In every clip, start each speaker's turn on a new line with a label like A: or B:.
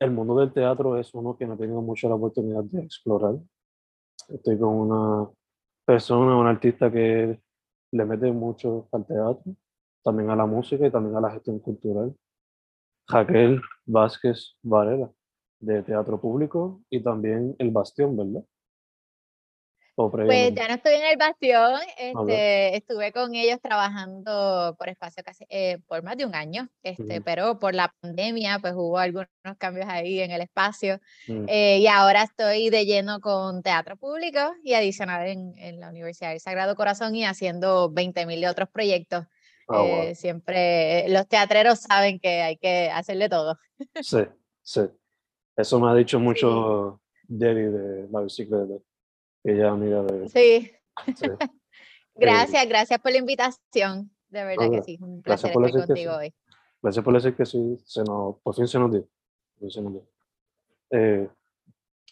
A: el mundo del teatro es uno que no he tenido mucho la oportunidad de explorar. Estoy con una persona, un artista que le mete mucho al teatro, también a la música y también a la gestión cultural. Jaquel Vázquez Varela, de Teatro Público y también El Bastión, ¿verdad?
B: Pues ya no estoy en el Bastión, este, estuve con ellos trabajando por espacio casi, eh, por más de un año, este, pero por la pandemia pues hubo algunos cambios ahí en el espacio mm. eh, y ahora estoy de lleno con teatro público y adicional en, en la Universidad del Sagrado Corazón y haciendo 20 mil otros proyectos. Ah, eh, siempre los teatreros saben que hay que hacerle todo.
A: Sí, sí. Eso me ha dicho mucho Debbie de la bicicleta ella amiga de...
B: Sí. gracias, gracias por la invitación. De verdad que sí, un placer estar contigo hoy.
A: Gracias por decir que sí, se nos, por fin se nos dio. Eh,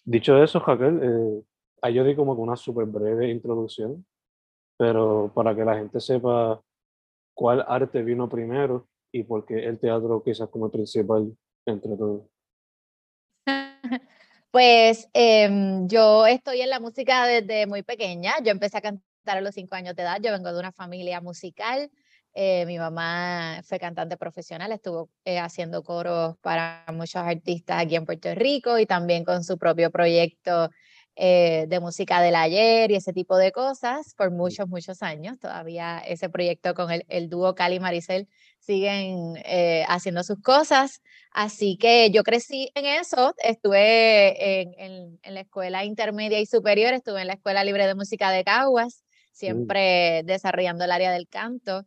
A: dicho eso, Jaquel, eh, ahí yo di como una súper breve introducción, pero para que la gente sepa cuál arte vino primero y por qué el teatro quizás como principal entre todos.
B: Pues em, yo estoy en la música desde muy pequeña. Yo empecé a cantar a los cinco años de edad. Yo vengo de una familia musical. Eh, mi mamá fue cantante profesional, estuvo eh, haciendo coros para muchos artistas aquí en Puerto Rico y también con su propio proyecto eh, de música del ayer y ese tipo de cosas por muchos, muchos años. Todavía ese proyecto con el, el dúo Cali Maricel siguen eh, haciendo sus cosas. Así que yo crecí en eso, estuve en, en, la escuela intermedia y superior, estuve en la Escuela Libre de Música de Caguas, siempre desarrollando el área del canto.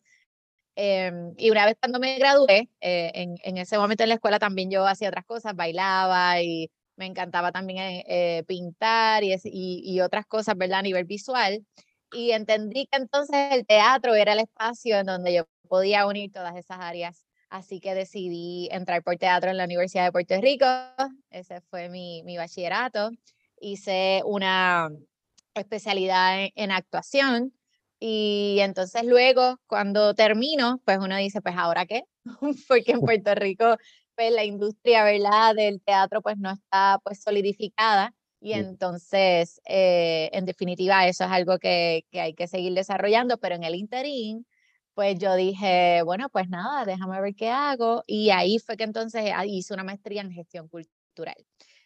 B: Em, y una vez cuando me gradué, eh, en, en, ese momento en la escuela también yo hacía otras cosas, bailaba y me encantaba también eh, pintar y, y, otras cosas, ¿verdad? A nivel visual. Y entendí que entonces el teatro era el espacio en donde yo podía unir todas esas áreas. Así que decidí entrar por teatro en la Universidad de Puerto Rico. Ese fue mi, mi bachillerato. Hice una especialidad en, en actuación. Y entonces luego, cuando termino, pues uno dice, pues ahora qué, porque en Puerto Rico pues, la industria, ¿verdad?, del teatro pues no está pues solidificada y entonces, eh, en definitiva, eso es algo que, que, hay que seguir desarrollando, pero en el interín, pues yo dije, bueno, pues nada, déjame ver qué hago y ahí fue que entonces ah, hice una maestría en gestión cultural.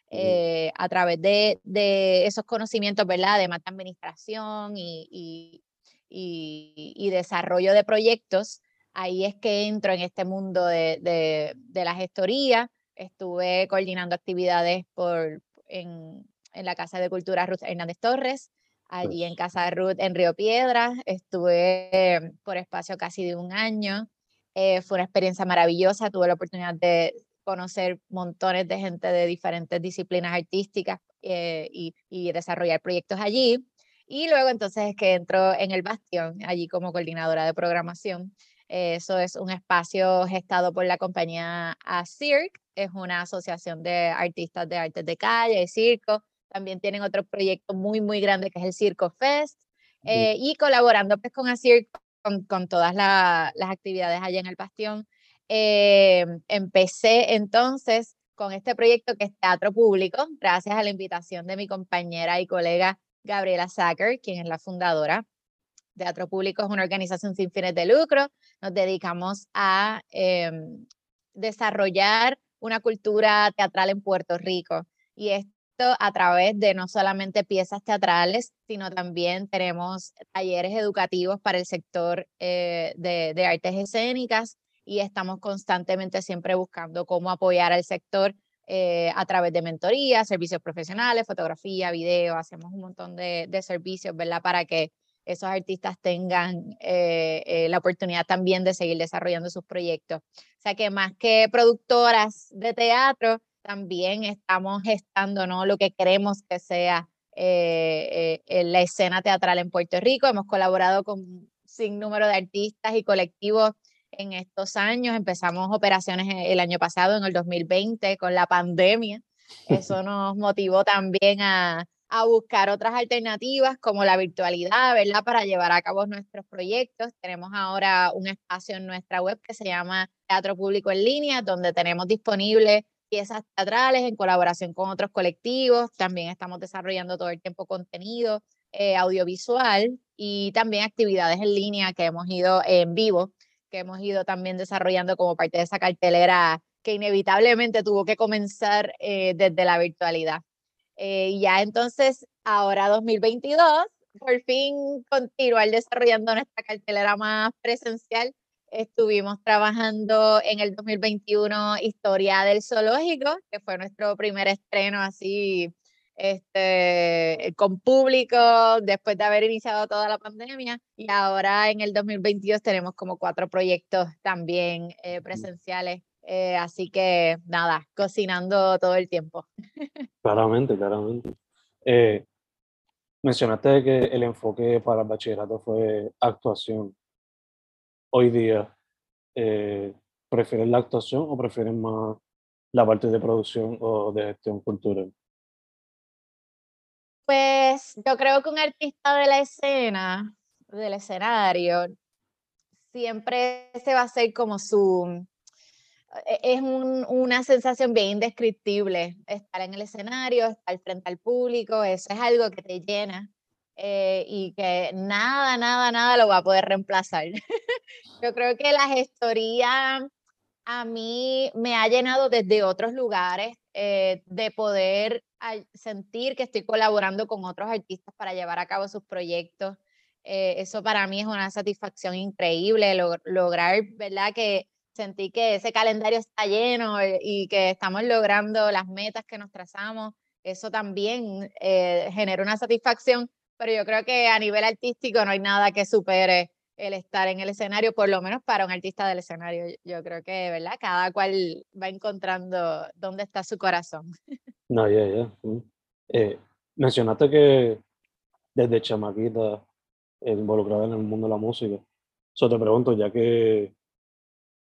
B: Eh, a través de, de, esos conocimientos, ¿verdad?, de más administración y, y, y, y desarrollo de proyectos, ahí es que entro en este mundo de, de, la gestoría. Estuve coordinando actividades por, en, en, la Casa de Cultura Ruth Hernández Torres, allí en Casa Ruth en Río Piedras. Estuve por espacio casi de un año. Eh, fue una experiencia maravillosa. Tuve la oportunidad de conocer montones de gente de diferentes disciplinas artísticas eh, y, desarrollar proyectos allí. Y luego entonces es que entro en el Bastión, allí como coordinadora de programación. Eso es un espacio gestado por la compañía CIRC es una asociación de artistas de artes de calle y circo. También tienen otro proyecto muy, muy grande que es el Circo Fest. Eh, y colaborando pues con Asir, con, con todas las actividades allá en el Bastión. Eh, empecé entonces con este proyecto que es Teatro Público, gracias a la invitación de mi compañera y colega Gabriela Sacker, quien es la fundadora. Teatro Público es una organización sin fines de lucro. Nos dedicamos a em, desarrollar una cultura teatral en Puerto Rico. Y esto a través de no solamente piezas teatrales, sino también tenemos talleres educativos para el sector eh, de, artes escénicas y estamos constantemente siempre buscando cómo apoyar al sector eh, a través de mentoría, servicios profesionales, fotografía, video, hacemos un montón de, servicios, ¿verdad? Para que esos artistas tengan eh, la oportunidad también de seguir desarrollando sus proyectos. O sea que más que productoras de teatro, también estamos gestando ¿no? lo que queremos que sea la escena teatral en Puerto Rico. Hemos colaborado con sin número de artistas y colectivos en estos años. Empezamos operaciones e, el año pasado, en el 2020, con la pandemia. Eso nos motivó también a, a buscar otras alternativas como la virtualidad, ¿verdad? Para llevar a cabo nuestros proyectos. Tenemos ahora un espacio en nuestra web que se llama Teatro Público en Línea, donde tenemos disponibles piezas teatrales en colaboración con otros colectivos. También estamos desarrollando todo el tiempo contenido eh, audiovisual y también actividades en línea que hemos ido en vivo que hemos ido también desarrollando como parte de esa cartelera que inevitablemente tuvo que comenzar eh, desde la virtualidad. Eh, ya entonces, ahora 2022, por fin continuar desarrollando nuestra cartelera más presencial. Estuvimos trabajando en el 2021 Historia del Zoológico, que fue nuestro primer estreno así este, con público después de haber iniciado toda la pandemia y ahora en el 2022 tenemos como cuatro proyectos también eh, mm. presenciales. Eh, así que nada, cocinando todo el tiempo.
A: Claramente, claramente. Eh, mencionaste que el enfoque para el bachillerato fue actuación. Hoy día, ¿prefieren la actuación o prefieren más la parte de producción o de gestión cultural?
B: Pues yo creo que un artista de la escena, del escenario, siempre se va a hacer como su... E, es una sensación bien indescriptible estar en el escenario, estar frente al público, eso es algo que te llena eh, y que nada, nada, nada lo va a poder reemplazar. Yo creo que la gestoría a mí me ha llenado desde otros lugares eh, de poder sentir que estoy colaborando con otros artistas para llevar a cabo sus proyectos. Eh, eso para mí es una satisfacción increíble, lograr, ¿verdad? Que sentí que ese calendario está lleno eh, y que estamos logrando las metas que nos trazamos. Eso también genera una satisfacción, pero yo creo que a nivel artístico no hay nada que supere el estar en el escenario, por lo menos para un artista del escenario. Yo creo que, ¿verdad? Cada cual va encontrando dónde está su corazón.
A: No, ya, ya. Eh, mencionaste que desde chamaquita involucrada en el mundo de la música. Eso te pregunto, ya que,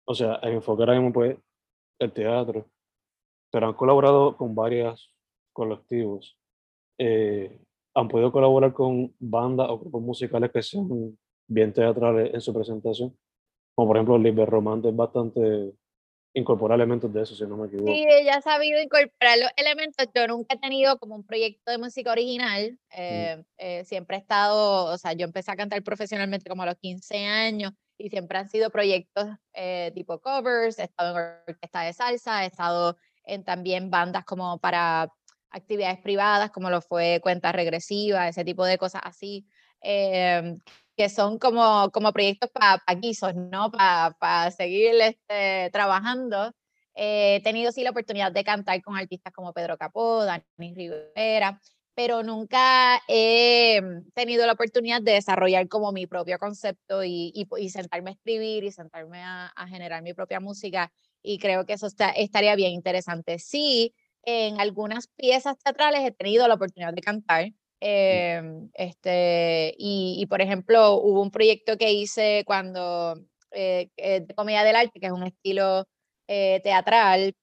A: o sea, el enfoque ahora mismo pues el teatro, pero han colaborado con varios colectivos. Eh, ¿Han podido colaborar con bandas o grupos musicales que sean bien teatrales en su presentación. Como por ejemplo, Liber Romante es bastante incorporar elementos de eso, si no me equivoco.
B: Sí, ella ha sabido incorporar los elementos. Yo nunca he tenido como un proyecto de música original. Mm. Eh, eh, siempre he estado, o sea, yo empecé a cantar profesionalmente como a los 15 años y siempre han sido proyectos eh, tipo covers. He estado en orquesta de salsa, he estado en también bandas como para actividades privadas, como lo fue cuenta regresiva, ese tipo de cosas así. Em, que son como, como proyectos para pa guisos, ¿no? Para seguir este, trabajando. he tenido sí la oportunidad de cantar con artistas como Pedro Capó, Dani Rivera, pero nunca he tenido la oportunidad de desarrollar como mi propio concepto y, y, sentarme a escribir y sentarme a, a, generar mi propia música. Y creo que eso está, estaría bien interesante. Sí, en algunas piezas teatrales he tenido la oportunidad de cantar, Em, este, y, por ejemplo, hubo un proyecto que hice cuando, eh, eh, de comedia del arte, que es un estilo eh, teatral,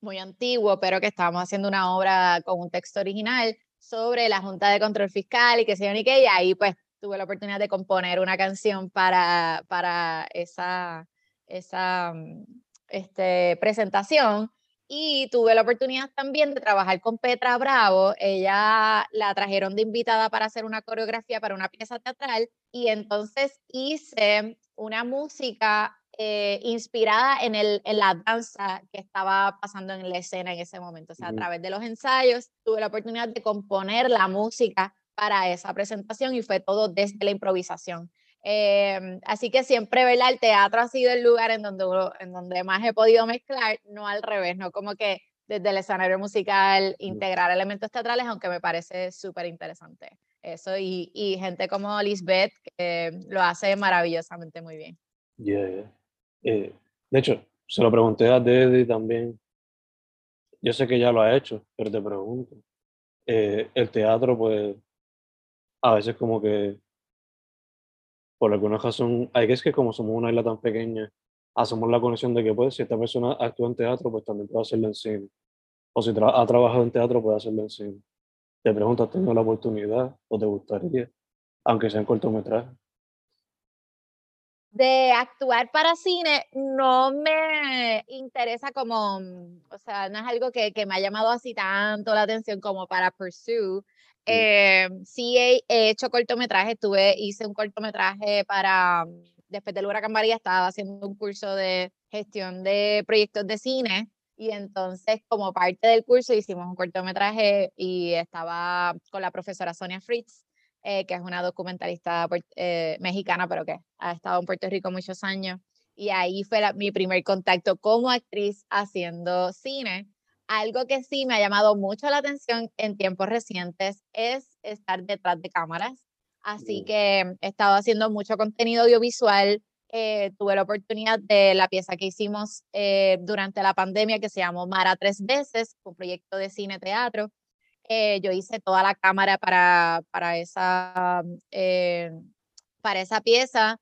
B: muy antiguo, pero que estábamos haciendo una obra con un texto original sobre la Junta de Control Fiscal y que se y que y ahí pues tuve la oportunidad de componer una canción para, para esa, esa mm, este, presentación y tuve la oportunidad también de trabajar con Petra Bravo. Ella la trajeron de invitada para hacer una coreografía para una pieza teatral y entonces hice una música eh, inspirada en, el, en la danza que estaba pasando en la escena en ese momento. O sea, a través de los ensayos tuve la oportunidad de componer la música para esa presentación y fue todo desde la improvisación. Em, así que siempre, ¿verdad? El teatro ha sido el lugar en donde, en donde más he podido mezclar, no al revés, no como que desde el escenario musical integrar elementos teatrales, aunque me parece súper interesante eso, y, y, gente como Lisbeth lo hace maravillosamente muy bien.
A: Yeah, eh, de hecho, se lo pregunté a Deddy también. Yo sé que ya lo ha hecho, pero te pregunto. Eh, el teatro, pues, a veces como que por alguna razón, hay que es que como somos una isla tan pequeña, hacemos la conexión de que pues si esta persona actúa en teatro, pues también puede hacerlo en cine. O si ha trabajado en teatro, puede hacerlo en cine. Te pregunto, ¿has la oportunidad o te gustaría, aunque sea en cortometraje?
B: De actuar para cine no me interesa como, o sea, no es algo que, que me ha llamado así tanto la atención como para pursue. Eh, sí he, hecho cortometrajes, tuve, hice un cortometraje para, después del huracán María, estaba haciendo un curso de gestión de proyectos de cine y entonces como parte del curso hicimos un cortometraje y estaba con la profesora Sonia Fritz, eh, que es una documentalista eh, mexicana, pero que ha estado en Puerto Rico muchos años. Y ahí fue mi primer contacto como actriz haciendo cine. Algo que sí me ha llamado mucho la atención en tiempos recientes es estar detrás de cámaras. Así que he estado haciendo mucho contenido audiovisual. Eh, tuve la oportunidad de la pieza que hicimos eh, durante la pandemia que se llamó Mara Tres Veces, un proyecto de cine-teatro. Eh, yo hice toda la cámara para, para, esa, para esa pieza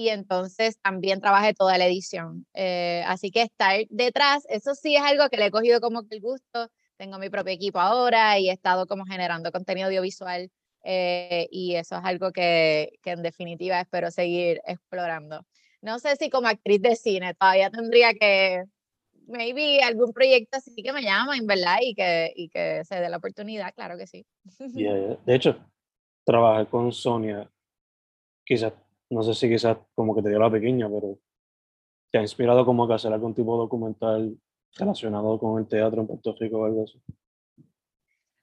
B: y entonces también trabajé toda la edición. Eh, así que estar detrás, eso sí es algo que le he cogido como que el gusto. Tengo mi propio equipo ahora y he estado como generando contenido audiovisual eh, y eso es algo que, que, en definitiva espero seguir explorando. No sé si como actriz de cine todavía tendría que, maybe algún proyecto así que me llamen, ¿verdad? Y que, y que se dé la oportunidad, claro que sí.
A: De hecho, trabajar con Sonia quizás no sé si quizás como que te dio la pequeña, pero te ha inspirado como que hacer algún tipo de documental relacionado con el teatro en Puerto Rico o algo así.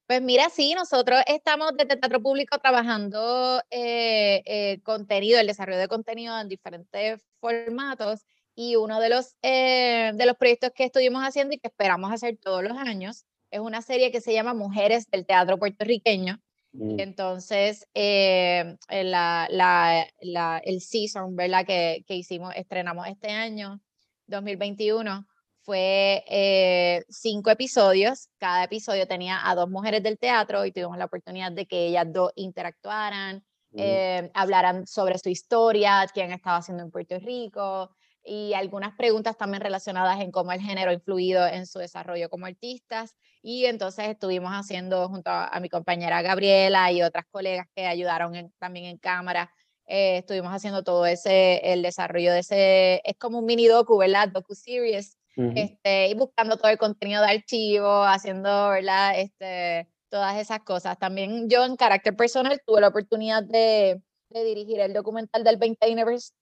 B: Pues mira, sí, nosotros estamos desde Teatro Público trabajando eh, eh, contenido, el desarrollo de contenido en diferentes formatos y uno de los, eh, de los proyectos que estuvimos haciendo y que esperamos hacer todos los años es una serie que se llama Mujeres del Teatro Puertorriqueño. Entonces, eh, la, la, la, el season, ¿verdad? Que, que, hicimos, estrenamos este año, 2021, fue eh, cinco episodios. Cada episodio tenía a dos mujeres del teatro y tuvimos la oportunidad de que ellas dos interactuaran, mm. eh, hablaran sobre su historia, quién estaba haciendo en Puerto Rico y algunas preguntas también relacionadas en cómo el género ha influido en su desarrollo como artistas. Y entonces estuvimos haciendo junto a, mi compañera Gabriela y otras colegas que ayudaron también en cámara, eh, estuvimos haciendo todo ese, el desarrollo de ese, es como un mini docu, ¿verdad? Docu-series, este, y buscando todo el contenido de archivo, haciendo, ¿verdad? Este, todas esas cosas. También yo en carácter personal tuve la oportunidad de, de dirigir el documental del 20,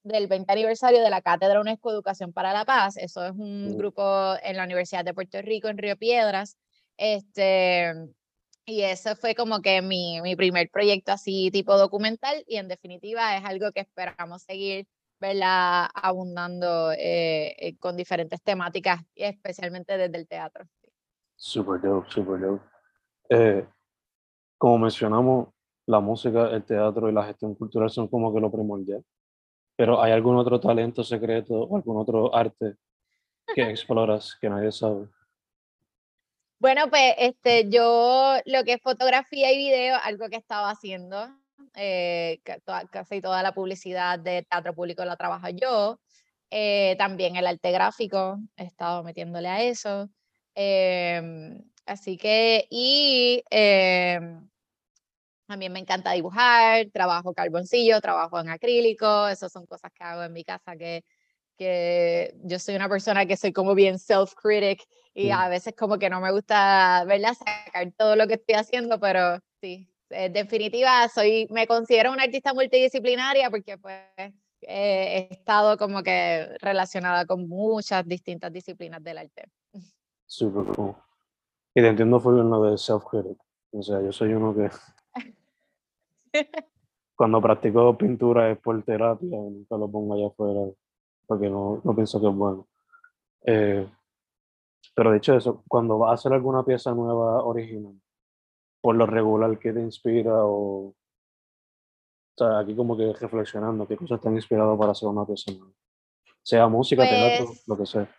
B: del 20 aniversario de la Cátedra UNESCO Educación para la Paz. Eso es un mm. grupo en la Universidad de Puerto Rico, en Río Piedras, este, y eso fue como que mi, mi primer proyecto así tipo documental y en definitiva es algo que esperamos seguir verla abundando eh, eh, con diferentes temáticas, especialmente desde el teatro.
A: Super dope, super dope. Eh, como mencionamos, la música, el teatro y la gestión cultural son como que lo primordial. Pero ¿hay algún otro talento secreto o algún otro arte que exploras que nadie sabe?
B: Bueno, pues este, yo lo que es fotografía y video, algo que estaba haciendo, eh, casi toda la publicidad de teatro público la trabajo yo. Eh, también el arte gráfico, he estado metiéndole a eso. Em, así que, y em, también me encanta dibujar, trabajo carboncillo, trabajo en acrílico, esas son cosas que hago en mi casa que, que yo soy una persona que soy como bien self-critic y a veces como que no me gusta, ¿verdad? Sacar todo lo que estoy haciendo, pero sí, en definitiva, soy, me considero una artista multidisciplinaria porque pues he estado como que relacionada con muchas distintas disciplinas del arte.
A: Súper cool. Y te entiendo fue lo de self-critic. O sea, yo soy uno que cuando practico pintura es por terapia, nunca lo pongo allá afuera porque no, no pienso que es bueno. Eh, pero dicho eso, cuando vas a hacer alguna pieza nueva original, por lo regular, ¿qué te inspira? O, o sea, aquí como que reflexionando, ¿qué cosas te han inspirado para hacer una pieza nueva? Sea música, teatro,
B: Pues,
A: lo que sea.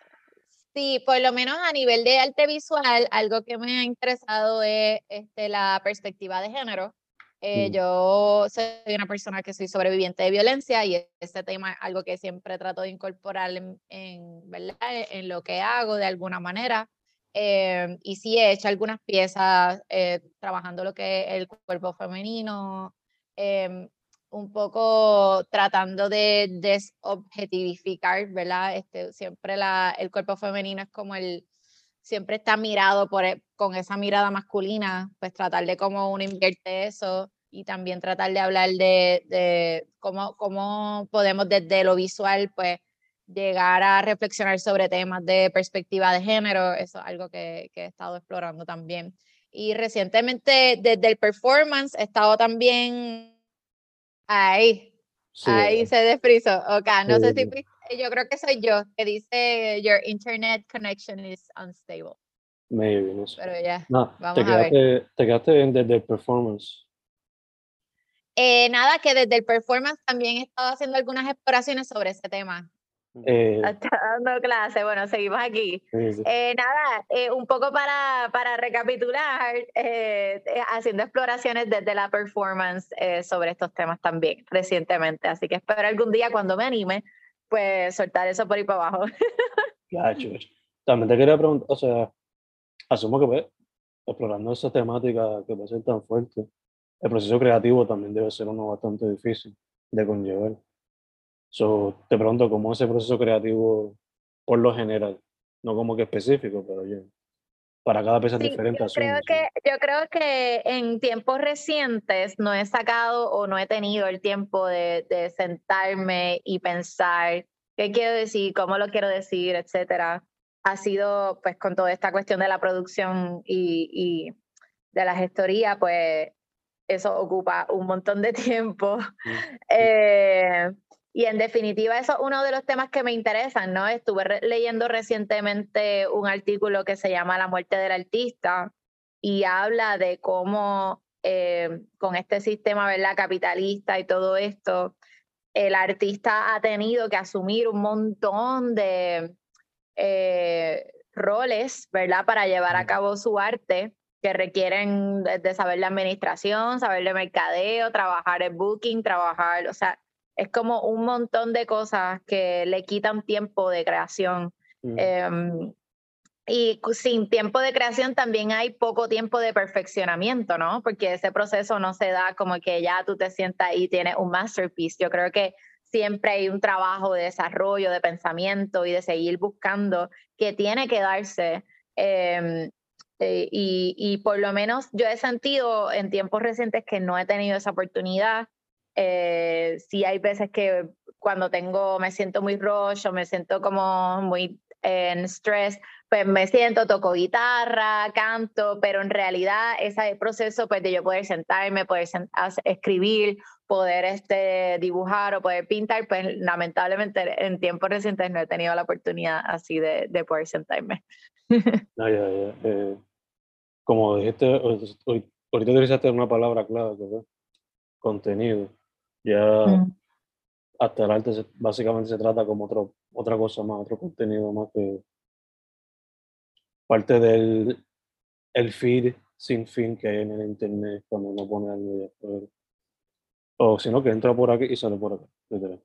B: Sí, por lo menos a nivel de arte visual, algo que me ha interesado es este, la perspectiva de género. Eh,
A: Mm.
B: yo soy una persona que soy sobreviviente de violencia y ese tema es algo que siempre trato de incorporar en, en, ¿verdad? en lo que hago de alguna manera. Eh, y sí he hecho algunas piezas eh, trabajando lo que es el cuerpo femenino, em, un poco tratando de desobjetivificar, ¿verdad? Este, siempre la, el cuerpo femenino es como el, siempre está mirado por, e- con esa mirada masculina, pues tratar de cómo uno invierte eso y también tratar de hablar de, de cómo, cómo podemos desde lo visual, pues llegar a reflexionar sobre temas de perspectiva de género, eso es algo que, que he estado explorando también. Y recientemente desde el performance he estado también ahí,
A: Sí,
B: ahí se desfrizó. Ok, no sé si yo creo que soy yo, que dice your internet connection is unstable.
A: maybe, no sé.
B: Pero ya,
A: No, te
B: vamos a ver.
A: quedaste, te quedaste bien desde el performance.
B: Eh, nada, que desde el performance también he estado haciendo algunas exploraciones sobre ese tema.
A: Eh,
B: Está dando clase, bueno, seguimos aquí.
A: sí, sí.
B: Eh, nada, eh, un poco para, para recapitular, eh, eh, haciendo exploraciones desde la performance eh, sobre estos temas también recientemente. Así que espero algún día cuando me anime, pues soltar eso por ahí para abajo.
A: Gacho. También te quería preguntar, o sea, asumo que pues, explorando esa temática que puede ser tan fuerte, el proceso creativo también debe ser uno bastante difícil de conllevar. So, te pregunto, ¿cómo es ese proceso creativo por lo general? No como que específico, pero oye, para cada pieza es
B: Sí,
A: diferente,
B: yo
A: asumo.
B: creo que, yo creo que en tiempos recientes no he sacado o no he tenido el tiempo de, de sentarme y pensar qué quiero decir, cómo lo quiero decir, etcétera. Ha sido, pues, con toda esta cuestión de la producción y, y de la gestoría, pues, eso ocupa un montón de tiempo.
A: Mm.
B: Eh, y en definitiva, eso es uno de los temas que me interesan, ¿no? Estuve re- leyendo recientemente un artículo que se llama La muerte del artista y habla de cómo eh, con este sistema, ¿verdad? Capitalista y todo esto, el artista ha tenido que asumir un montón de eh, roles, ¿verdad? Para llevar a cabo su arte que requieren de, saber de administración, saber de mercadeo, trabajar en booking, trabajar, o sea, es como un montón de cosas que le quitan tiempo de creación.
A: Mm.
B: Em, y sin tiempo de creación también hay poco tiempo de perfeccionamiento, ¿no? Porque ese proceso no se da como que ya tú te sientas y tienes un masterpiece. Yo creo que siempre hay un trabajo de desarrollo, de pensamiento y de seguir buscando que tiene que darse. em, eh, y, y por lo menos yo he sentido en tiempos recientes que no he tenido esa oportunidad. Eh, sí hay veces que cuando tengo, me siento muy rush o me siento como muy en stress, pues me siento, toco guitarra, canto, pero en realidad ese proceso pues de yo poder sentarme, poder sen- hacer- escribir, poder este, dibujar o poder pintar, pues lamentablemente en tiempos recientes no he tenido la oportunidad así de, de poder sentarme.
A: Ah, ya, ya. Eh, como dijiste, hoy- ahorita utilizaste una palabra clave, que contenido. Ya
B: Mm.
A: hasta el arte se- básicamente se trata como otro, otra cosa más, otro contenido más que parte del el feed sin fin que hay en el internet cuando uno pone algo y después. O si no, que entra por aquí y sale por acá. literal.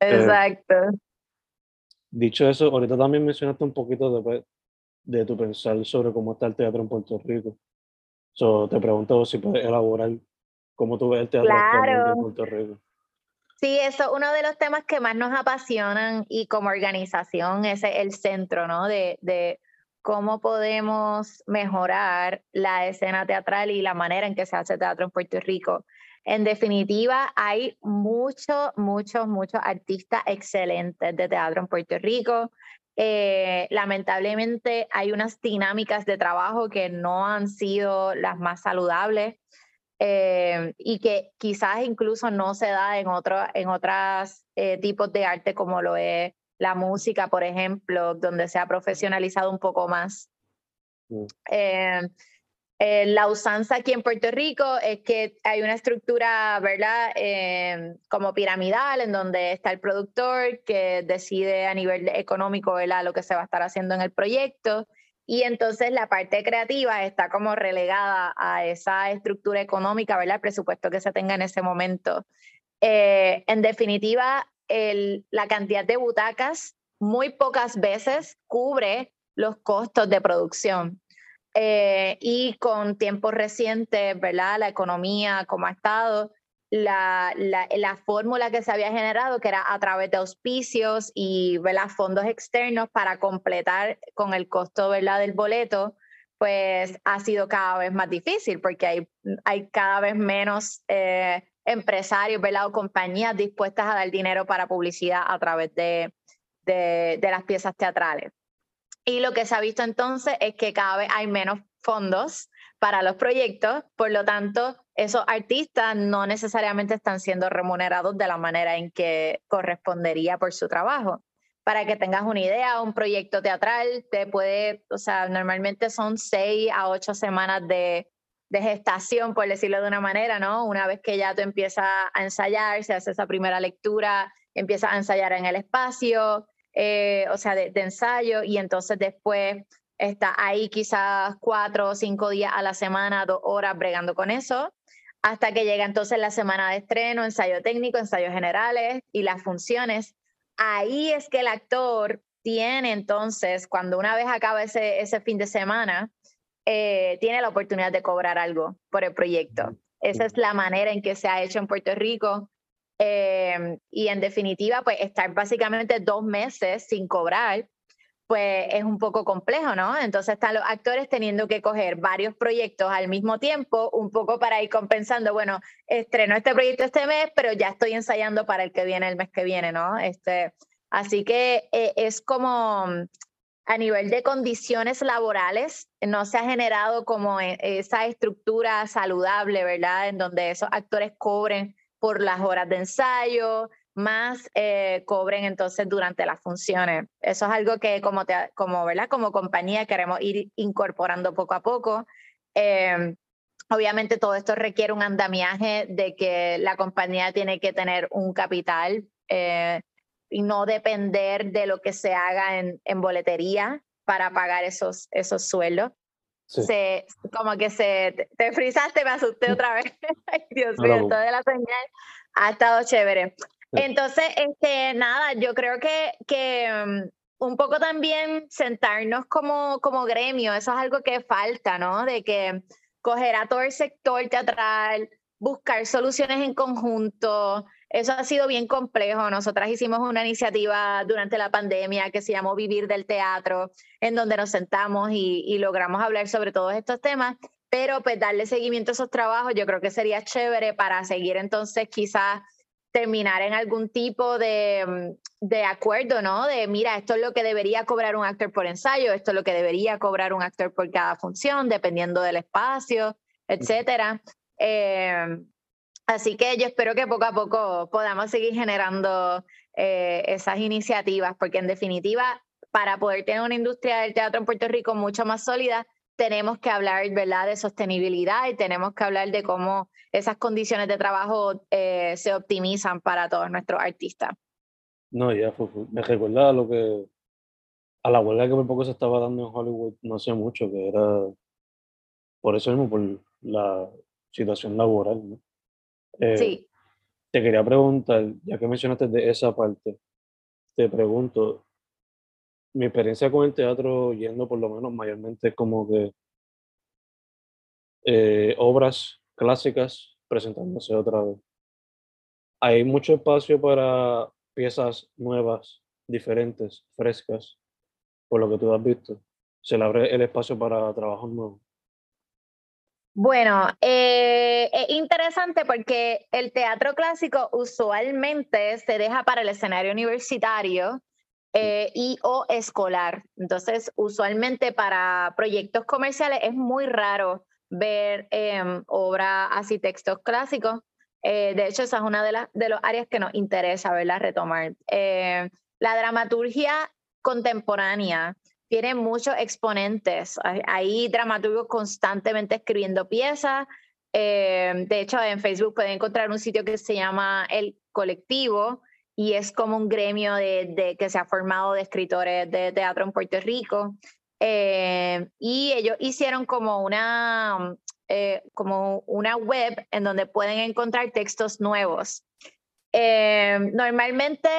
B: Exacto.
A: Dicho eso, ahorita también mencionaste un poquito de, pues, de tu pensar sobre cómo está el teatro en Puerto Rico. So, te pregunto si puedes elaborar cómo tú ves el teatro
B: claro.
A: en Puerto Rico.
B: Sí, eso es uno de los temas que más nos apasionan y como organización es el centro, ¿no? De, de cómo podemos mejorar la escena teatral y la manera en que se hace teatro en Puerto Rico. En definitiva, hay muchos, muchos, muchos artistas excelentes de teatro en Puerto Rico. Eh, lamentablemente hay unas dinámicas de trabajo que no han sido las más saludables eh, y que quizás incluso no se da en, otro, en otros eh, tipos de arte como lo es la música, por ejemplo, donde se ha profesionalizado un poco más. Mm. Eh, la usanza aquí en Puerto Rico es que hay una estructura, ¿verdad? Eh, como piramidal, en donde está el productor que decide a nivel económico, ¿verdad? Lo que se va a estar haciendo en el proyecto. Y entonces la parte creativa está como relegada a esa estructura económica, ¿verdad? El presupuesto que se tenga en ese momento. en definitiva, la cantidad de butacas muy pocas veces cubre los costos de producción. Eh, y con tiempos recientes, ¿verdad? La economía, como ha estado, la, la, fórmula que se había generado, que era a través de auspicios y ¿verdad? fondos externos para completar con el costo ¿verdad? del boleto, pues ha sido cada vez más difícil porque hay, hay cada vez menos eh, empresarios ¿verdad? o compañías dispuestas a dar dinero para publicidad a través de, de, las piezas teatrales. Y lo que se ha visto entonces es que cada vez hay menos fondos para los proyectos, por lo tanto, esos artistas no necesariamente están siendo remunerados de la manera en que correspondería por su trabajo. Para que tengas una idea, un proyecto teatral te puede, o sea, normalmente son seis a ocho semanas de, de gestación, por decirlo de una manera, ¿no? Una vez que ya tú empiezas a ensayar, se hace esa primera lectura, empiezas a ensayar en el espacio, eh, o sea, de, ensayo, y entonces después está ahí quizás cuatro o cinco días a la semana, dos horas bregando con eso, hasta que llega entonces la semana de estreno, ensayo técnico, ensayos generales y las funciones. Ahí es que el actor tiene entonces, cuando una vez acaba ese, ese fin de semana, eh, tiene la oportunidad de cobrar algo por el proyecto. Esa es la manera en que se ha hecho en Puerto Rico. Em, y en definitiva, pues estar básicamente dos meses sin cobrar, pues es un poco complejo, ¿no? Entonces están los actores teniendo que coger varios proyectos al mismo tiempo, un poco para ir compensando, bueno, estreno este proyecto este mes, pero ya estoy ensayando para el que viene el mes que viene, ¿no? Este, así que eh, es como a nivel de condiciones laborales, no se ha generado como e, esa estructura saludable, ¿verdad? En donde esos actores cobren por las horas de ensayo, más eh, cobren entonces durante las funciones. Eso es algo que como, como, ¿verdad? como compañía queremos ir incorporando poco a poco. Em, obviamente todo esto requiere un andamiaje de que la compañía tiene que tener un capital eh, y no depender de lo que se haga en, en boletería para pagar esos, esos sueldos. Se, como que se, te frisaste, me asusté otra vez. Dios mío, toda la señal ha estado chévere. Entonces, este, nada, yo creo que, que um, un poco también sentarnos como, como gremio, eso es algo que falta, ¿no? De que coger a todo el sector teatral, buscar soluciones en conjunto, eso ha sido bien complejo. Nosotras hicimos una iniciativa durante la pandemia que se llamó Vivir del Teatro, en donde nos sentamos y, logramos hablar sobre todos estos temas, pero pues darle seguimiento a esos trabajos yo creo que sería chévere para seguir entonces quizás terminar en algún tipo de, de, acuerdo, ¿no? De, mira, esto es lo que debería cobrar un actor por ensayo, esto es lo que debería cobrar un actor por cada función, dependiendo del espacio, etcétera. Eh, Así que yo espero que poco a poco podamos seguir generando eh, esas iniciativas, porque en definitiva, para poder tener una industria del teatro en Puerto Rico mucho más sólida, tenemos que hablar ¿verdad? de sostenibilidad y tenemos que hablar de cómo esas condiciones de trabajo eh, se optimizan para todos nuestros artistas.
A: No, ya, me recuerda a lo que, a la huelga que por poco se estaba dando en Hollywood no hace mucho, que era por eso mismo, por la situación laboral, ¿no?
B: Eh, sí.
A: Te quería preguntar, ya que mencionaste de esa parte, te pregunto, mi experiencia con el teatro, yendo por lo menos mayormente como que eh, obras clásicas presentándose otra vez. Hay mucho espacio para piezas nuevas, diferentes, frescas, por lo que tú has visto. Se le abre el espacio para trabajos nuevos.
B: Bueno, eh, es interesante porque el teatro clásico usualmente se deja para el escenario universitario eh, y o escolar. Entonces, usualmente para proyectos comerciales es muy raro ver eh, obra así, textos clásicos. Eh, de hecho, esa es una de las de áreas que nos interesa, ¿verdad? Retomar. la dramaturgia contemporánea tiene muchos exponentes. Hay, dramaturgos constantemente escribiendo piezas. Eh, de hecho, en Facebook pueden encontrar un sitio que se llama El Colectivo y es como un gremio de, que se ha formado de escritores de teatro en Puerto Rico. Eh, y ellos hicieron como una, eh, como una web en donde pueden encontrar textos nuevos. normalmente,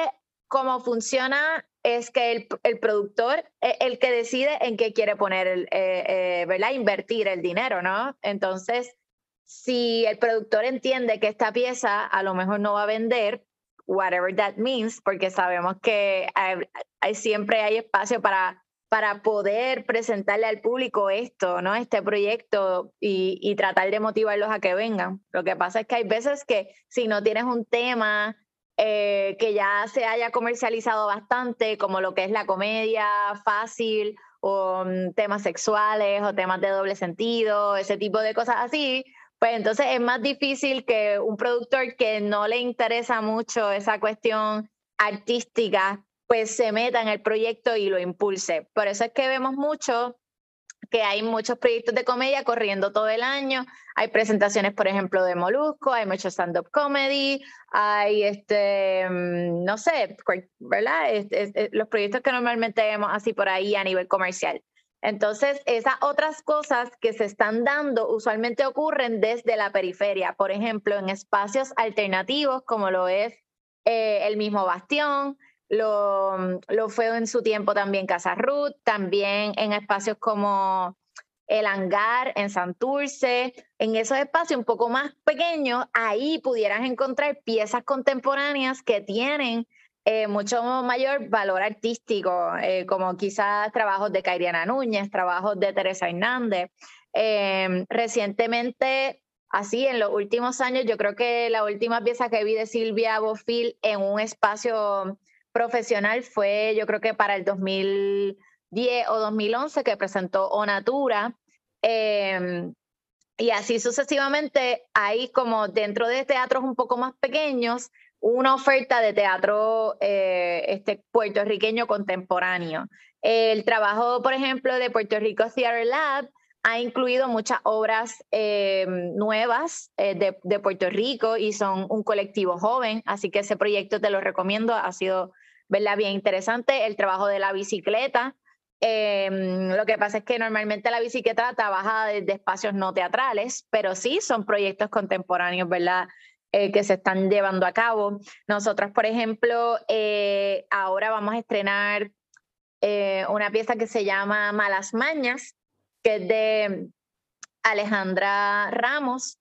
B: cómo funciona es que el, el, productor es el que decide en qué quiere poner, el, eh, eh, ¿verdad? Invertir el dinero, ¿no? Entonces, si el productor entiende que esta pieza a lo mejor no va a vender, whatever that means, porque sabemos que hay, siempre hay espacio para, para poder presentarle al público esto, ¿no? Este proyecto y, y tratar de motivarlos a que vengan. Lo que pasa es que hay veces que si no tienes un tema eh, que ya se haya comercializado bastante, como lo que es la comedia fácil o mm, temas sexuales o temas de doble sentido, ese tipo de cosas así, pues entonces es más difícil que un productor que no le interesa mucho esa cuestión artística, pues se meta en el proyecto y lo impulse. Por eso es que vemos mucho que hay muchos proyectos de comedia corriendo todo el año. Hay presentaciones, por ejemplo, de Molusco, hay mucho stand-up comedy, hay, este, mm, no sé, ¿verdad? los proyectos que normalmente vemos así por ahí a nivel comercial. Entonces, esas otras cosas que se están dando usualmente ocurren desde la periferia, por ejemplo, en espacios alternativos como lo es eh, el mismo Bastión, lo, fue en su tiempo también Casa Ruth, también en espacios como el hangar en Santurce, en esos espacios un poco más pequeños, ahí pudieras encontrar piezas contemporáneas que tienen eh, mucho mayor valor artístico, eh, como quizás trabajos de Cairiana Núñez, trabajos de Teresa Hernández. Em, recientemente, así en los últimos años, yo creo que la última pieza que vi de Silvia Bofil en un espacio profesional fue yo creo que para el 2010 o 2011 que presentó Onatura. Em, y así sucesivamente, hay como dentro de teatros un poco más pequeños, una oferta de teatro eh, este, puertorriqueño contemporáneo. El trabajo, por ejemplo, de Puerto Rico Theater Lab ha incluido muchas obras em, nuevas eh, de, de, Puerto Rico y son un colectivo joven, así que ese proyecto te lo recomiendo, ha sido ¿verdad? Bien interesante el trabajo de la bicicleta. Em, lo que pasa es que normalmente la bicicleta trabaja desde espacios no teatrales, pero sí son proyectos contemporáneos, ¿verdad? Eh, que se están llevando a cabo. Nosotros, por ejemplo, eh, ahora vamos a estrenar eh, una pieza que se llama Malas Mañas, que es de Alejandra Ramos,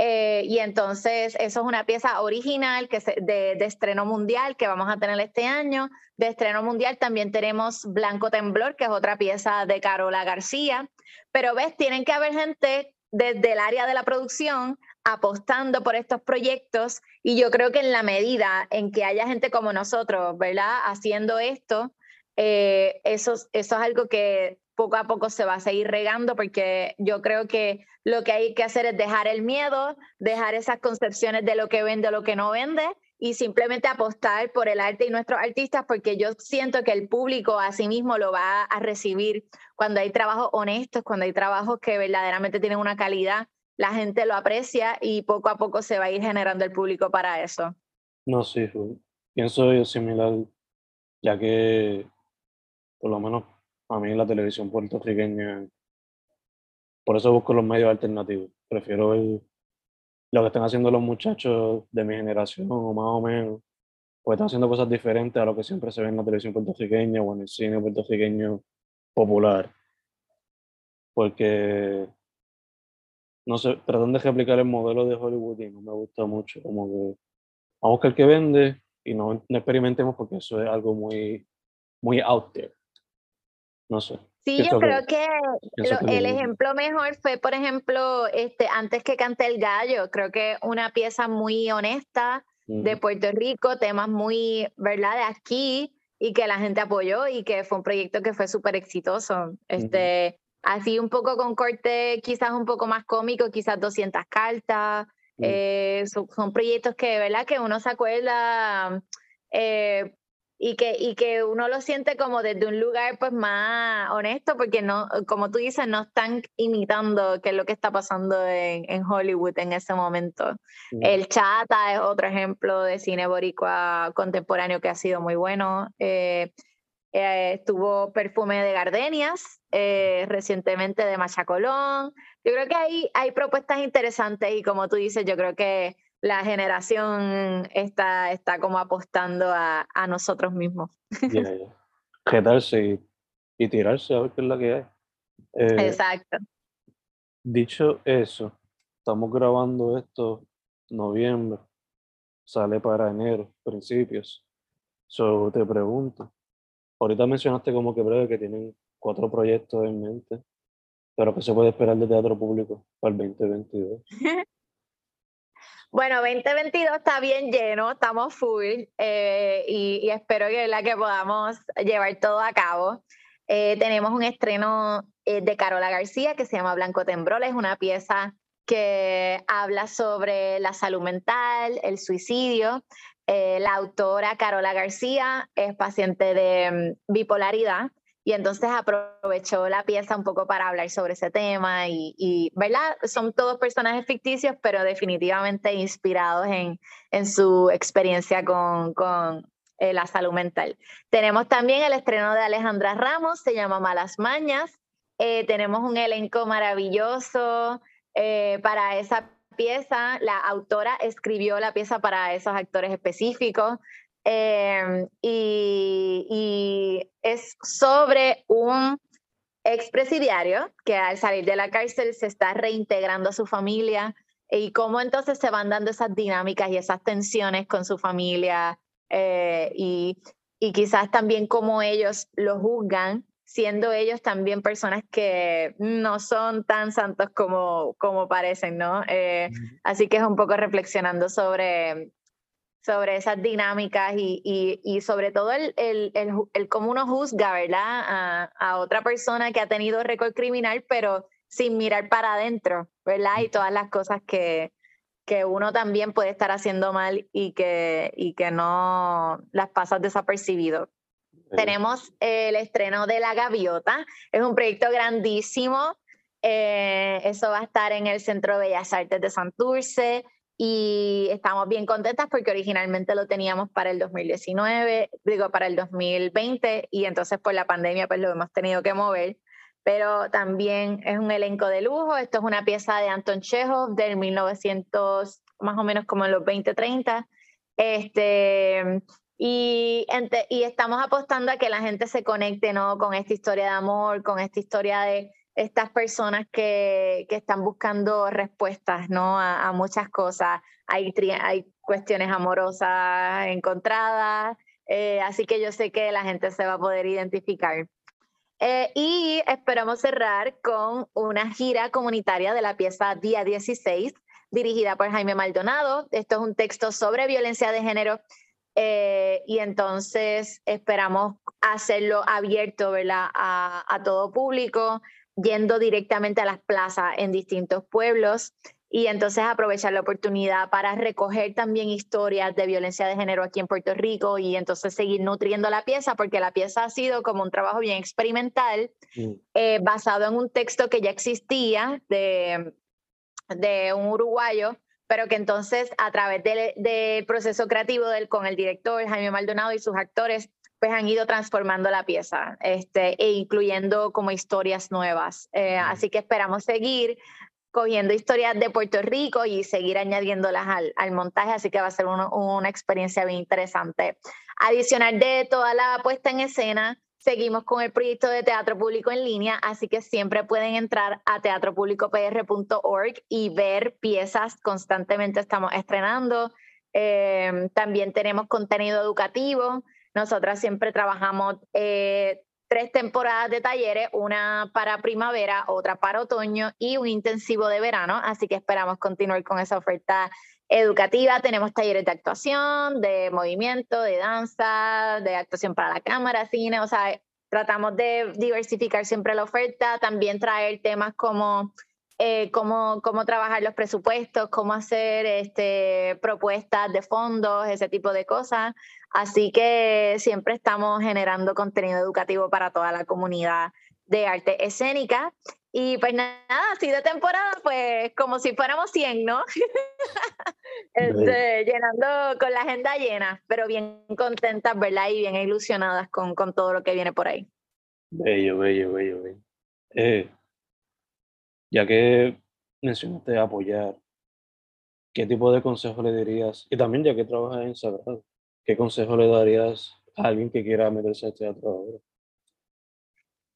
B: y entonces eso es una pieza original que de, de, estreno mundial que vamos a tener este año. De estreno mundial también tenemos Blanco Temblor, que es otra pieza de Carola García. Pero ves, tienen que haber gente desde el área de la producción apostando por estos proyectos y yo creo que en la medida en que haya gente como nosotros, ¿verdad? Haciendo esto, eh, eso, eso es algo que poco a poco se va a seguir regando porque yo creo que lo que hay que hacer es dejar el miedo, dejar esas concepciones de lo que vende o lo que no vende y simplemente apostar por el arte y nuestros artistas porque yo siento que el público a sí mismo lo va a recibir cuando hay trabajos honestos, cuando hay trabajos que verdaderamente tienen una calidad, la gente lo aprecia y poco a poco se va a ir generando el público para eso.
A: No, sí, pienso yo similar, ya que por lo menos a mí la televisión puertorriqueña, por eso busco los medios alternativos. Prefiero lo que están haciendo los muchachos de mi generación o más o menos, pues están haciendo cosas diferentes a lo que siempre se ve en la televisión puertorriqueña o en el cine puertorriqueño popular. Porque, no sé, tratan de replicar el modelo de Hollywood y no me gusta mucho, como que vamos que el que vende y no, no experimentemos porque eso es algo muy, muy out there. No sé.
B: Sí, yo creo que, el ejemplo mejor fue, por ejemplo, este, antes que cante el gallo, creo que una pieza muy honesta de Puerto Rico, temas muy, ¿verdad?, de aquí y que la gente apoyó y que fue un proyecto que fue súper exitoso. Este, Así un poco con corte quizás un poco más cómico, quizás 200 cartas. Eh, son, son, proyectos que, ¿verdad?, que uno se acuerda eh, y que, y que uno lo siente como desde un lugar pues más honesto, porque no, como tú dices, no están imitando qué es lo que está pasando en, en Hollywood en ese momento. El Chata es otro ejemplo de cine boricua contemporáneo que ha sido muy bueno. Eh, eh, estuvo Perfume de Gardenias, eh, recientemente de Machacolón. Yo creo que hay, hay propuestas interesantes y como tú dices, yo creo que la generación está, está como apostando a, a nosotros mismos.
A: Quedarse y, tirarse a ver qué es la que hay.
B: Eh, Exacto.
A: Dicho eso, estamos grabando esto noviembre, sale para enero, principios. So, te pregunto, ahorita mencionaste como que breve que tienen cuatro proyectos en mente, pero ¿qué se puede esperar de teatro público para el 2022?
B: Bueno, 2022 está bien lleno, estamos full eh, y, espero que, la que podamos llevar todo a cabo. Eh, tenemos un estreno eh, de Carola García que se llama Blanco Tembrol, es una pieza que habla sobre la salud mental, el suicidio. La autora Carola García es paciente de mm, bipolaridad y entonces aprovechó la pieza un poco para hablar sobre ese tema y, ¿verdad? Son todos personajes ficticios, pero definitivamente inspirados en, en su experiencia con, con eh, la salud mental. Tenemos también el estreno de Alejandra Ramos, se llama Malas Mañas. Eh, tenemos un elenco maravilloso eh, para esa La autora escribió la pieza para esos actores específicos. Em, y, es sobre un expresidiario que al salir de la cárcel se está reintegrando a su familia y cómo entonces se van dando esas dinámicas y esas tensiones con su familia eh, y, y quizás también cómo ellos lo juzgan siendo ellos también personas que no son tan santos como, como parecen, ¿no? Eh, así que es un poco reflexionando sobre sobre esas dinámicas y, y, sobre todo el, el, el, cómo uno juzga, ¿verdad? A, a, otra persona que ha tenido récord criminal, pero sin mirar para adentro, ¿verdad? Y todas las cosas que, que uno también puede estar haciendo mal y que, y que no las pasas desapercibido. Tenemos el estreno de La Gaviota, es un proyecto grandísimo. Eh, eso va a estar en el Centro de Bellas Artes de Santurce y estamos bien contentas porque originalmente lo teníamos para el 2019, digo para el 2020 y entonces por la pandemia pues lo hemos tenido que mover, pero también es un elenco de lujo, esto es una pieza de Anton Chekhov del 1900, más o menos como en los 2030, este, y, estamos apostando a que la gente se conecte ¿no? con esta historia de amor, con esta historia de estas personas que, que están buscando respuestas ¿no? a, muchas cosas. Hay, hay cuestiones amorosas encontradas, eh, así que yo sé que la gente se va a poder identificar. Eh, y esperamos cerrar con una gira comunitaria de la pieza Día 16, dirigida por Jaime Maldonado. Esto es un texto sobre violencia de género eh, y entonces esperamos hacerlo abierto ¿verdad? A, a todo público yendo directamente a las plazas en distintos pueblos y entonces aprovechar la oportunidad para recoger también historias de violencia de género aquí en Puerto Rico y entonces seguir nutriendo la pieza, porque la pieza ha sido como un trabajo bien experimental, eh, basado en un texto que ya existía de, de un uruguayo, pero que entonces a través del, proceso creativo del, con el director Jaime Maldonado y sus actores, pues han ido transformando la pieza este, e incluyendo como historias nuevas. Eh, así que esperamos seguir cogiendo historias de Puerto Rico y seguir añadiéndolas al, al montaje, así que va a ser una experiencia bien interesante. Adicional de toda la puesta en escena, seguimos con el proyecto de teatro público en línea, así que siempre pueden entrar a teatropublicopr.org y ver piezas, constantemente estamos estrenando. Eh, también tenemos contenido educativo. Nosotras siempre trabajamos eh, tres temporadas de talleres, una para primavera, otra para otoño y un intensivo de verano, así que esperamos continuar con esa oferta educativa. Tenemos talleres de actuación, de movimiento, de danza, de actuación para la cámara, cine, o sea, tratamos de diversificar siempre la oferta, también traer temas como eh, cómo, cómo trabajar los presupuestos, cómo hacer este, propuestas de fondos, ese tipo de cosas. Así que siempre estamos generando contenido educativo para toda la comunidad de arte escénica. Y pues nada, así de temporada, pues como si fuéramos 100, ¿no? este, llenando con la agenda llena, pero bien contentas, ¿verdad? Y bien ilusionadas con, con todo lo que viene por ahí.
A: Bello, bello, bello, bello. Eh, ya que mencionaste apoyar, ¿qué tipo de consejo le dirías? Y también ya que trabajas en Sagrado, ¿qué consejo le darías a alguien que quiera meterse al teatro ahora?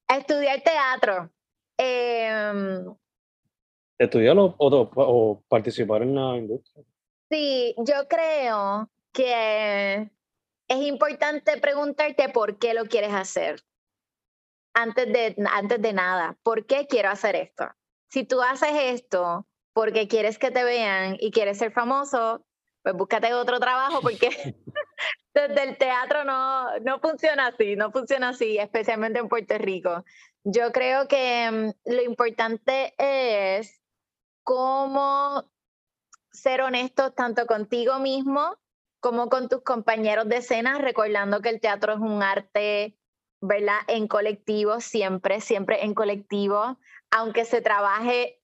B: Estudiar teatro. Eh,
A: ¿Estudiarlo o, o participar en la industria?
B: Sí, yo creo que es importante preguntarte por qué lo quieres hacer. Antes de, antes de nada, ¿por qué quiero hacer esto? si tú haces esto porque quieres que te vean y quieres ser famoso, pues búscate otro trabajo porque desde el teatro no, no funciona así, no funciona así, especialmente en Puerto Rico. Yo creo que mm, lo importante es cómo ser honestos tanto contigo mismo como con tus compañeros de escena, recordando que el teatro es un arte, ¿verdad? En colectivo, siempre, siempre en colectivo aunque se trabaje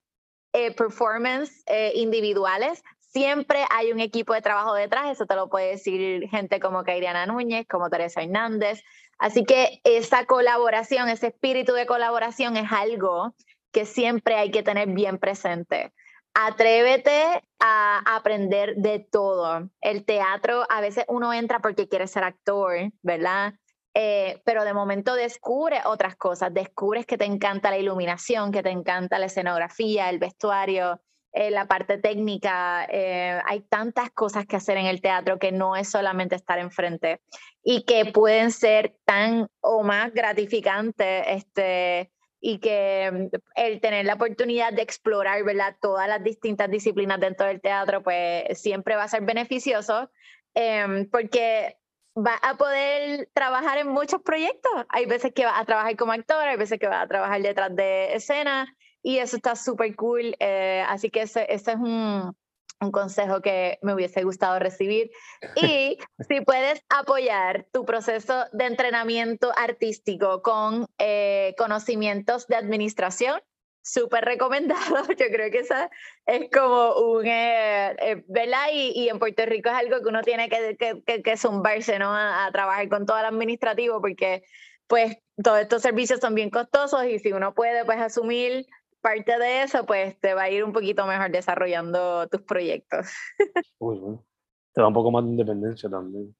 B: eh, performance eh, individuales, siempre hay un equipo de trabajo detrás, eso te lo puede decir gente como Kairiana Núñez, como Teresa Hernández. Así que esa colaboración, ese espíritu de colaboración es algo que siempre hay que tener bien presente. Atrévete a aprender de todo. El teatro, a veces uno entra porque quiere ser actor, ¿verdad? Eh, pero de momento descubres otras cosas, descubres que te encanta la iluminación, que te encanta la escenografía, el vestuario, eh, la parte técnica. Eh, hay tantas cosas que hacer en el teatro que no es solamente estar enfrente y que pueden ser tan o más gratificantes. Este, y que mm, el tener la oportunidad de explorar ¿verdad? todas las distintas disciplinas dentro del teatro, pues siempre va a ser beneficioso, em, porque va a poder trabajar en muchos proyectos. Hay veces que va a trabajar como actor, hay veces que va a trabajar detrás de escena y eso está súper cool. Eh, así que ese, ese es un, un, consejo que me hubiese gustado recibir. Y si puedes apoyar tu proceso de entrenamiento artístico con eh, conocimientos de administración, súper recomendado. Yo creo que esa es como un, eh, eh, ¿verdad? Y, y, en Puerto Rico es algo que uno tiene que, que, que, zumbarse, ¿no? A, trabajar con todo el administrativo porque pues todos estos servicios son bien costosos y si uno puede pues asumir parte de eso, pues te va a ir un poquito mejor desarrollando tus proyectos.
A: Te da un poco más de independencia también.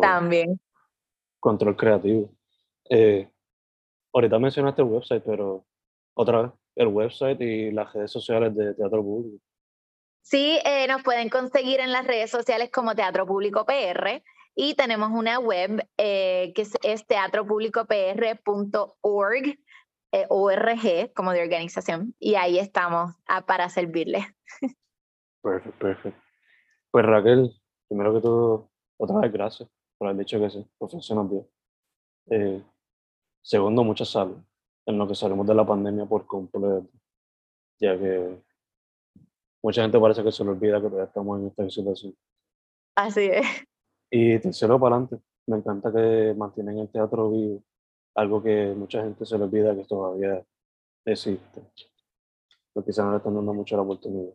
B: también.
A: Control creativo. Eh, ahorita mencionaste el website, pero otra vez, el website y las redes sociales de Teatro Público.
B: Sí, eh, nos pueden conseguir en las redes sociales como Teatro Público PR y tenemos una web eh, que es, teatropublicopr.org, eh, ORG como de organización, y ahí estamos ah, para servirles.
A: Perfecto, perfecto. Pues Raquel, primero que todo, otra vez gracias por haber dicho que sí, por funcionar bien. segundo, mucha salud en lo que salimos de la pandemia por completo, ya que mucha gente parece que se le olvida que todavía estamos en esta situación.
B: Así es.
A: Y tercero para adelante, me encanta que mantienen el teatro vivo, algo que mucha gente se le olvida que todavía existe, porque quizás no le están dando mucho la oportunidad.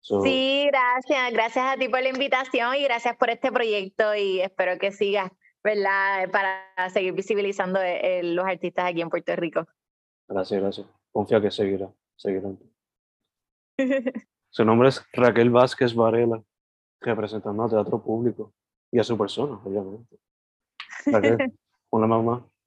B: sí, gracias, gracias a ti por la invitación y gracias por este proyecto y espero que sigas ¿verdad? Para seguir visibilizando eh, los artistas aquí en Puerto Rico.
A: Gracias, gracias. Confía que seguirá, seguirá. Su nombre es Raquel Vázquez Varela, representando a teatro público y a su persona, obviamente. Raquel, una mamá,